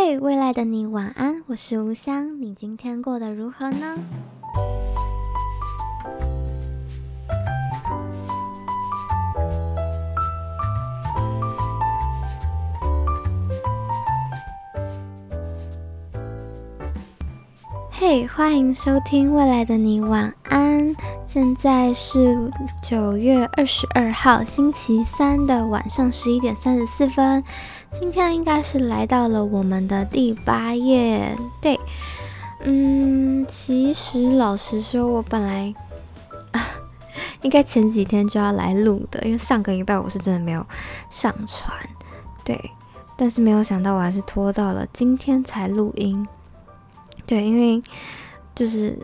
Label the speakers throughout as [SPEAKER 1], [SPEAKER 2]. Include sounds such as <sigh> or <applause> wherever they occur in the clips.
[SPEAKER 1] 嘿未来的你晚安，我是吴香，你今天过得如何呢？嘿欢迎收听《未来的你晚安》。现在是九月二十二号星期三的晚上十一点三十四分。今天应该是来到了我们的第八页。对，嗯，其实老实说，我本来啊，应该前几天就要来录的，因为上个礼拜我是真的没有上传。对，但是没有想到我还是拖到了今天才录音。对，因为就是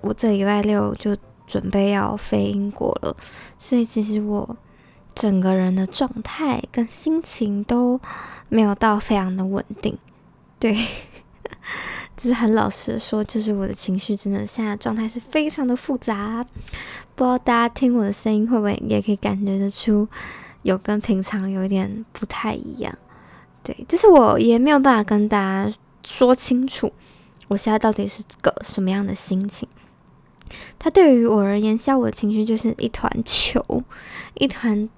[SPEAKER 1] 我这礼拜六就准备要飞英国了，所以其实我整个人的状态跟心情都没有到非常的稳定。对，<laughs> 只是很老实的说，就是我的情绪真的现在状态是非常的复杂。不知道大家听我的声音会不会也可以感觉得出，有跟平常有一点不太一样。对，就是我也没有办法跟大家说清楚。我现在到底是个什么样的心情？它对于我而言，像我的情绪就是一团球，一团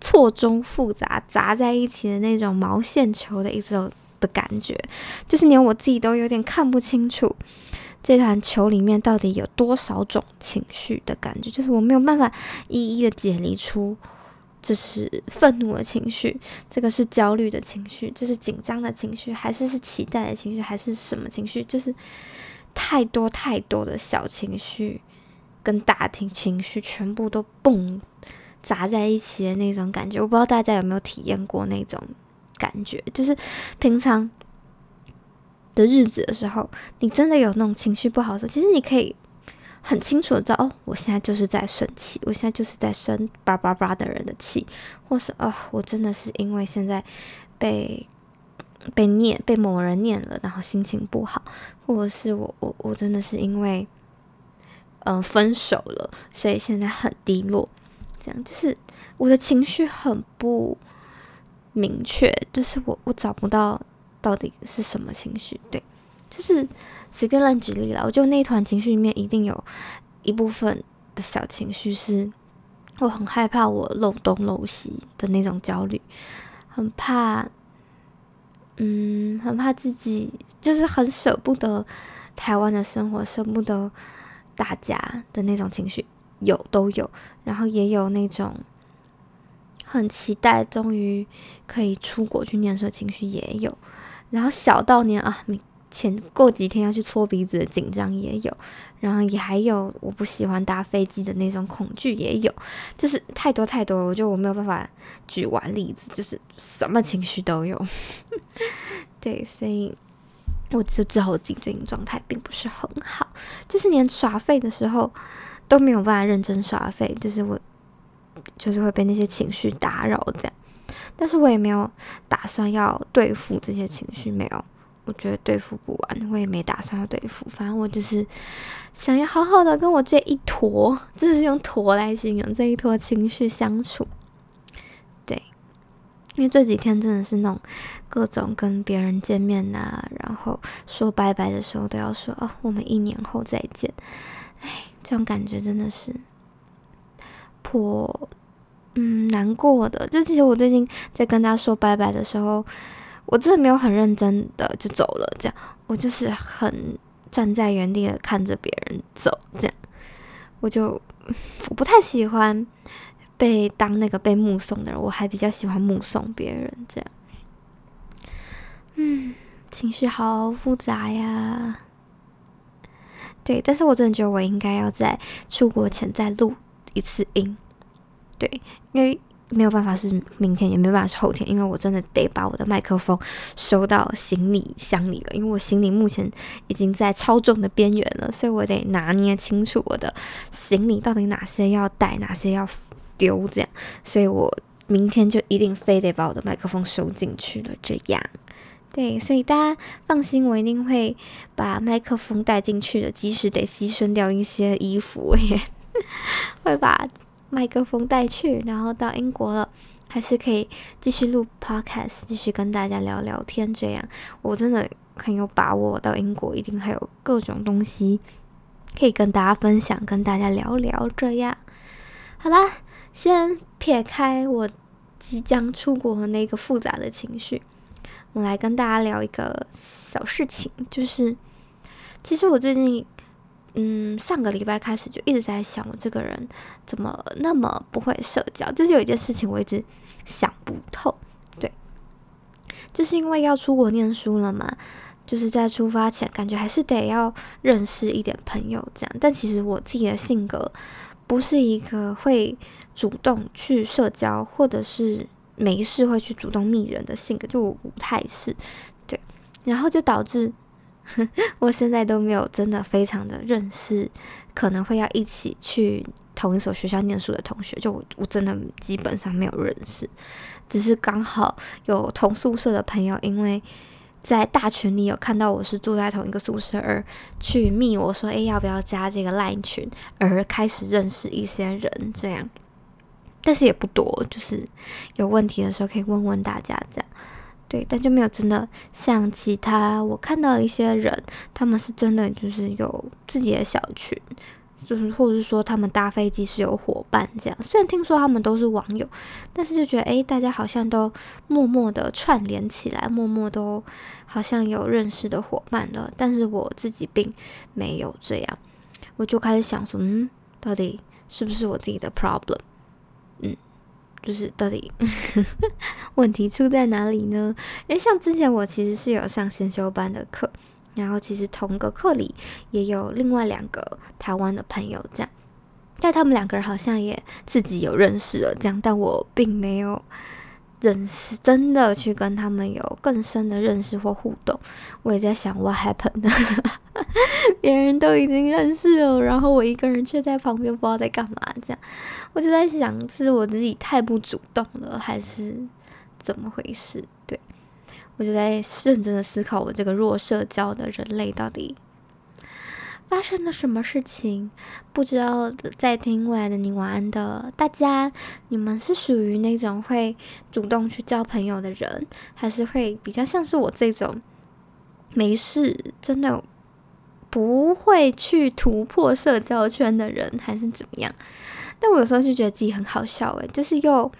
[SPEAKER 1] 错综复杂砸在一起的那种毛线球的一种的感觉，就是连我自己都有点看不清楚这团球里面到底有多少种情绪的感觉，就是我没有办法一一的解离出。这是愤怒的情绪，这个是焦虑的情绪，这是紧张的情绪，还是是期待的情绪，还是什么情绪？就是太多太多的小情绪跟大情情绪全部都蹦砸在一起的那种感觉，我不知道大家有没有体验过那种感觉？就是平常的日子的时候，你真的有那种情绪不好的时候，其实你可以。很清楚的知道哦，我现在就是在生气，我现在就是在生叭叭叭的人的气，或是哦，我真的是因为现在被被念被某人念了，然后心情不好，或者是我我我真的是因为嗯、分手了，所以现在很低落，这样就是我的情绪很不明确，就是我我找不到到底是什么情绪，对。就是随便乱举例了，我就那一团情绪里面一定有一部分的小情绪是，我很害怕我漏东漏西的那种焦虑，很怕，嗯，很怕自己就是很舍不得台湾的生活，舍不得大家的那种情绪，有都有，然后也有那种很期待终于可以出国去念书的情绪也有，然后小到年啊，前过几天要去搓鼻子的紧张也有，然后也还有我不喜欢搭飞机的那种恐惧也有，就是太多太多，我觉得我没有办法举完例子，就是什么情绪都有。<laughs> 对，所以我就知道我自己最近状态并不是很好，就是连耍废的时候都没有办法认真耍废，就是我就是会被那些情绪打扰这样，但是我也没有打算要对付这些情绪，没有。我觉得对付不完，我也没打算要对付。反正我就是想要好好的跟我这一坨，真的是用“坨”来形容这一坨情绪相处。对，因为这几天真的是那种各种跟别人见面啊，然后说拜拜的时候都要说哦，我们一年后再见。哎，这种感觉真的是颇嗯难过的。就其实我最近在跟他说拜拜的时候。我真的没有很认真的就走了，这样我就是很站在原地的看着别人走，这样我就我不太喜欢被当那个被目送的人，我还比较喜欢目送别人，这样。嗯，情绪好复杂呀。对，但是我真的觉得我应该要在出国前再录一次音，对，因为。没有办法是明天，也没有办法是后天，因为我真的得把我的麦克风收到行李箱里了，因为我行李目前已经在超重的边缘了，所以我得拿捏清楚我的行李到底哪些要带，哪些要丢，这样，所以我明天就一定非得把我的麦克风收进去了，这样，对，所以大家放心，我一定会把麦克风带进去的，即使得牺牲掉一些衣服，也会把。麦克风带去，然后到英国了，还是可以继续录 podcast，继续跟大家聊聊天。这样我真的很有把握，到英国一定还有各种东西可以跟大家分享，跟大家聊聊。这样好啦，先撇开我即将出国的那个复杂的情绪，我来跟大家聊一个小事情，就是其实我最近。嗯，上个礼拜开始就一直在想，我这个人怎么那么不会社交？就是有一件事情我一直想不透，对，就是因为要出国念书了嘛，就是在出发前感觉还是得要认识一点朋友这样。但其实我自己的性格不是一个会主动去社交，或者是没事会去主动密人的性格，就我不太是，对，然后就导致。<laughs> 我现在都没有真的非常的认识，可能会要一起去同一所学校念书的同学，就我我真的基本上没有认识，只是刚好有同宿舍的朋友，因为在大群里有看到我是住在同一个宿舍，而去密我说，诶，要不要加这个 Line 群，而开始认识一些人这样，但是也不多，就是有问题的时候可以问问大家这样。对，但就没有真的像其他我看到一些人，他们是真的就是有自己的小群，就是或者是说他们搭飞机是有伙伴这样。虽然听说他们都是网友，但是就觉得诶，大家好像都默默的串联起来，默默都好像有认识的伙伴了。但是我自己并没有这样，我就开始想说，嗯，到底是不是我自己的 problem？嗯。就是到底 <laughs> 问题出在哪里呢？因为像之前我其实是有上先修班的课，然后其实同个课里也有另外两个台湾的朋友，这样，但他们两个人好像也自己有认识了，这样，但我并没有。认识真的去跟他们有更深的认识或互动，我也在想 what happened，<laughs> 别人都已经认识了，然后我一个人却在旁边不知道在干嘛，这样我就在想是我自己太不主动了，还是怎么回事？对，我就在认真的思考，我这个弱社交的人类到底。发生了什么事情？不知道在听未来的你晚安的大家，你们是属于那种会主动去交朋友的人，还是会比较像是我这种没事真的不会去突破社交圈的人，还是怎么样？但我有时候就觉得自己很好笑，诶，就是又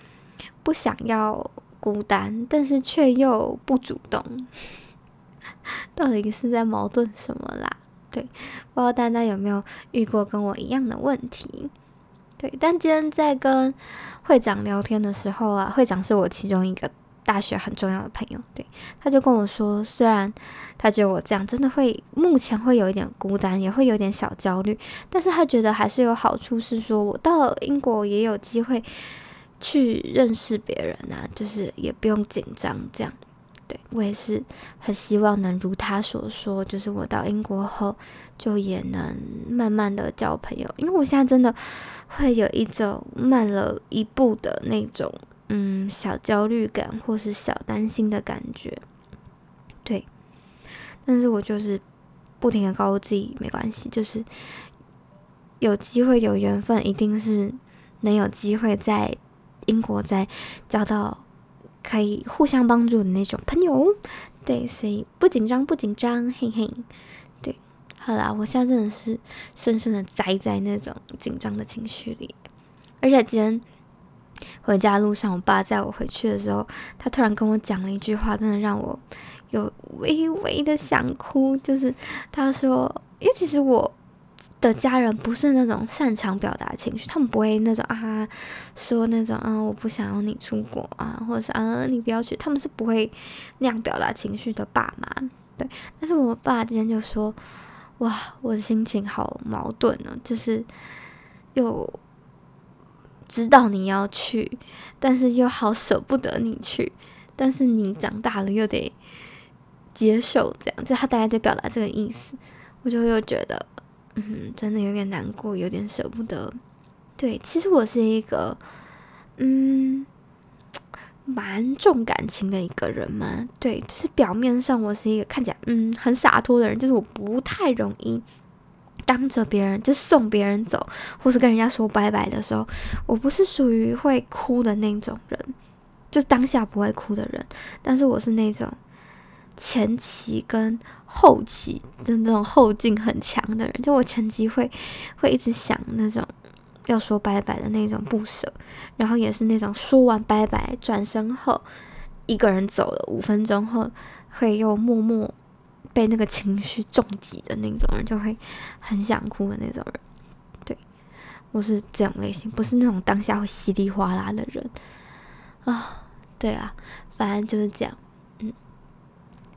[SPEAKER 1] 不想要孤单，但是却又不主动，<laughs> 到底是在矛盾什么啦？对，不知道大家有没有遇过跟我一样的问题？对，但今天在跟会长聊天的时候啊，会长是我其中一个大学很重要的朋友，对，他就跟我说，虽然他觉得我这样真的会目前会有一点孤单，也会有点小焦虑，但是他觉得还是有好处，是说我到了英国也有机会去认识别人啊，就是也不用紧张这样。对，我也是很希望能如他所说，就是我到英国后就也能慢慢的交朋友，因为我现在真的会有一种慢了一步的那种嗯小焦虑感或是小担心的感觉。对，但是我就是不停的告诉自己没关系，就是有机会有缘分，一定是能有机会在英国再交到。可以互相帮助的那种朋友，对，所以不紧张，不紧张，嘿嘿，对，好啦，我现在真的是深深的栽在那种紧张的情绪里，而且今天回家路上，我爸载我回去的时候，他突然跟我讲了一句话，真的让我有微微的想哭，就是他说，因为其实我。的家人不是那种擅长表达情绪，他们不会那种啊说那种啊我不想要你出国啊，或者是啊你不要去，他们是不会那样表达情绪的爸妈。对，但是我爸今天就说，哇，我的心情好矛盾呢，就是又知道你要去，但是又好舍不得你去，但是你长大了又得接受这样，就他大概在表达这个意思，我就又觉得。嗯，真的有点难过，有点舍不得。对，其实我是一个，嗯，蛮重感情的一个人嘛。对，就是表面上我是一个看起来嗯很洒脱的人，就是我不太容易当着别人就送别人走，或是跟人家说拜拜的时候，我不是属于会哭的那种人。就当下不会哭的人，但是我是那种前期跟后期的那种后劲很强的人，就我前期会会一直想那种要说拜拜的那种不舍，然后也是那种说完拜拜转身后一个人走了五分钟后会又默默被那个情绪重击的那种人，就会很想哭的那种人。对，我是这种类型，不是那种当下会稀里哗啦的人。啊，对啊，反正就是这样。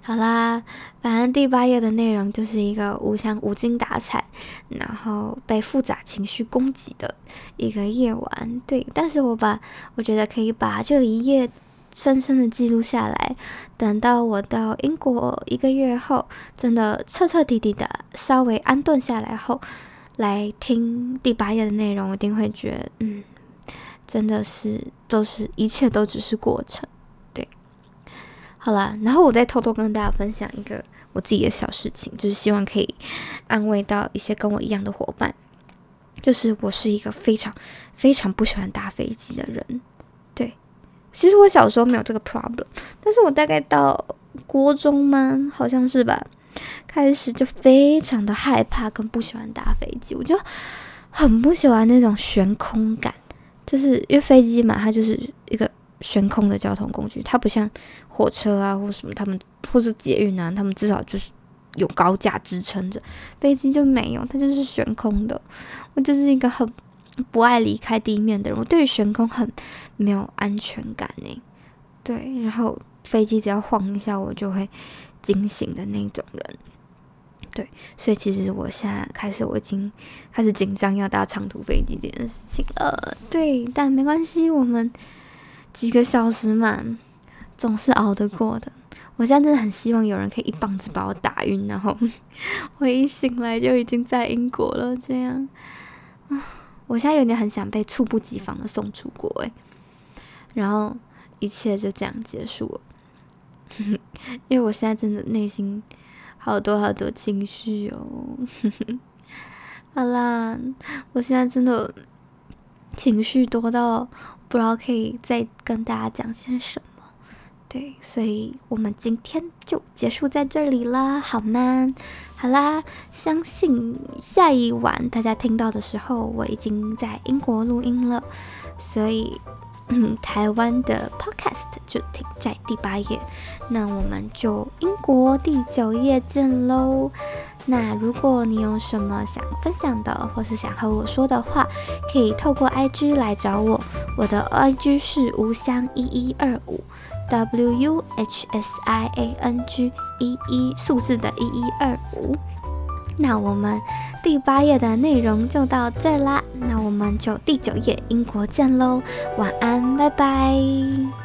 [SPEAKER 1] 好啦，反正第八页的内容就是一个无想无精打采，然后被复杂情绪攻击的一个夜晚。对，但是我把我觉得可以把这一页深深的记录下来，等到我到英国一个月后，真的彻彻底底的稍微安顿下来后，来听第八页的内容，我一定会觉得，嗯。真的是都是一切都只是过程，好了，然后我再偷偷跟大家分享一个我自己的小事情，就是希望可以安慰到一些跟我一样的伙伴。就是我是一个非常非常不喜欢搭飞机的人，对。其实我小时候没有这个 problem，但是我大概到国中嘛，好像是吧，开始就非常的害怕跟不喜欢搭飞机，我就很不喜欢那种悬空感。就是因为飞机嘛，它就是一个悬空的交通工具，它不像火车啊或什么，他们或者捷运啊，他们至少就是有高架支撑着，飞机就没有，它就是悬空的。我就是一个很不爱离开地面的人，我对于悬空很没有安全感呢。对，然后飞机只要晃一下，我就会惊醒的那种人。对，所以其实我现在开始，我已经开始紧张要搭长途飞机这件事情了。对，但没关系，我们几个小时嘛，总是熬得过的。我现在真的很希望有人可以一棒子把我打晕，然后 <laughs> 我一醒来就已经在英国了。这样啊，我现在有点很想被猝不及防的送出国诶，然后一切就这样结束了。<laughs> 因为我现在真的内心。好多好多情绪哦，<laughs> 好啦，我现在真的情绪多到不知道可以再跟大家讲些什么，对，所以我们今天就结束在这里啦，好吗？好啦，相信下一晚大家听到的时候，我已经在英国录音了，所以。嗯，台湾的 podcast 就停在第八页，那我们就英国第九页见喽。那如果你有什么想分享的，或是想和我说的话，可以透过 IG 来找我，我的 IG 是无香一一二五，W U H S I A N G 一一数字的一一二五。那我们第八页的内容就到这儿啦，那我们就第九页英国见喽，晚安，拜拜。